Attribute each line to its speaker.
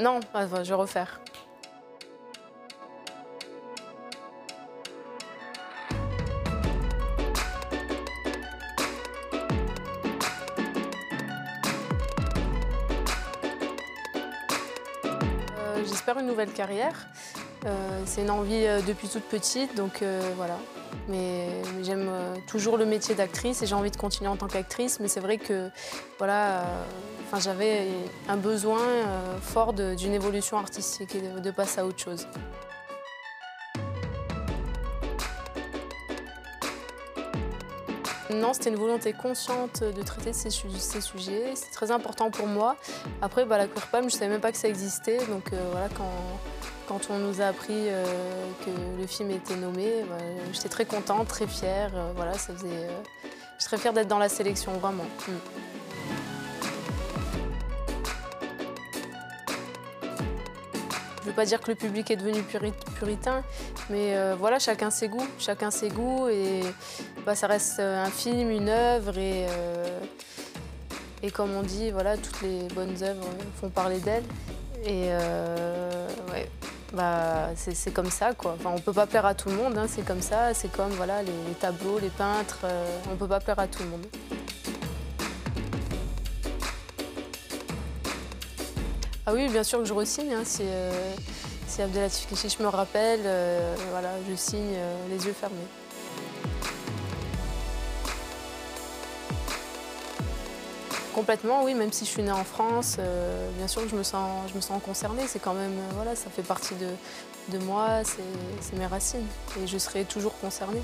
Speaker 1: non, je vais refaire. Euh, j'espère une nouvelle carrière. Euh, c'est une envie euh, depuis toute petite, donc voilà. Mais j'aime toujours le métier d'actrice et j'ai envie de continuer en tant qu'actrice. Mais c'est vrai que voilà, j'avais un besoin fort d'une évolution artistique et de, passer à autre chose. Non, c'était une volonté consciente de traiter ces, sujets. C'est très important pour moi. Après, bah, la queer je ne savais même pas que ça existait. Donc euh, voilà, quand, quand, on nous a appris euh, que le film était nommé, j'étais très contente, très fière. Euh, voilà, ça faisait, je suis très fière d'être dans la sélection, vraiment. Mm. Je ne veux pas dire que le public est devenu puritain, mais voilà, chacun ses goûts, chacun ses goûts, et bah, ça reste euh, un film, une œuvre et, euh, comme on dit, voilà, toutes les bonnes œuvres font parler d'elles. Et euh, bah, c'est comme ça quoi. Enfin, on peut pas plaire à tout le monde, hein, c'est comme ça. C'est comme voilà, les, tableaux, les peintres, on peut pas plaire à tout le monde. Ah oui, bien sûr que je re-signe. Hein, si, si Abdelatif je me rappelle, voilà, je signe les yeux fermés. Complètement, oui, même si je suis née en France, euh, bien sûr que je me sens, concernée. C'est quand même, euh, voilà, ça fait partie de, de moi, c'est mes racines. Et je serai toujours concernée.